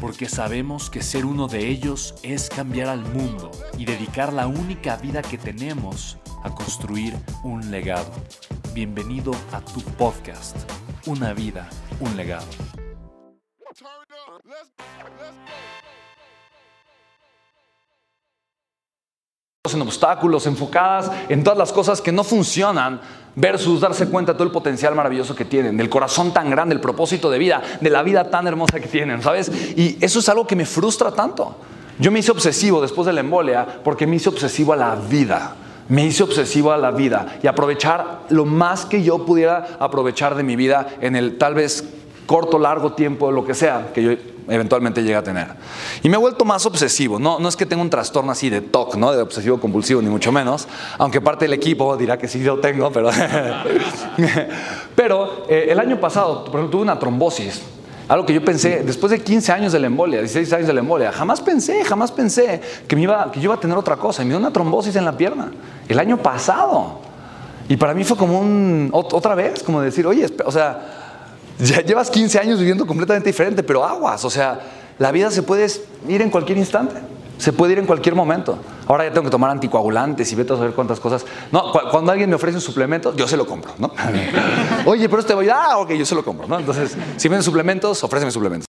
porque sabemos que ser uno de ellos es cambiar al mundo y dedicar la única vida que tenemos a construir un legado. Bienvenido a tu podcast, Una vida, un legado. en obstáculos, enfocadas en todas las cosas que no funcionan, versus darse cuenta de todo el potencial maravilloso que tienen, del corazón tan grande, el propósito de vida, de la vida tan hermosa que tienen, ¿sabes? Y eso es algo que me frustra tanto. Yo me hice obsesivo después de la embolia porque me hice obsesivo a la vida. Me hice obsesivo a la vida y aprovechar lo más que yo pudiera aprovechar de mi vida en el tal vez corto, largo tiempo, lo que sea, que yo eventualmente llegue a tener. Y me he vuelto más obsesivo. No, no es que tenga un trastorno así de TOC, ¿no? de obsesivo compulsivo, ni mucho menos, aunque parte del equipo dirá que sí lo tengo, pero... pero eh, el año pasado, por ejemplo, tuve una trombosis. Algo que yo pensé, después de 15 años de la embolia, 16 años de la embolia, jamás pensé, jamás pensé que, me iba, que yo iba a tener otra cosa. Y me dio una trombosis en la pierna. El año pasado. Y para mí fue como un, otra vez, como decir, oye, o sea, ya llevas 15 años viviendo completamente diferente, pero aguas, o sea, la vida se puede ir en cualquier instante. Se puede ir en cualquier momento. Ahora ya tengo que tomar anticoagulantes y vete a saber cuántas cosas. No, cuando alguien me ofrece un suplemento, yo se lo compro, ¿no? Oye, pero este voy, ah, ok, yo se lo compro, ¿no? Entonces, si venden suplementos, ofréceme suplementos.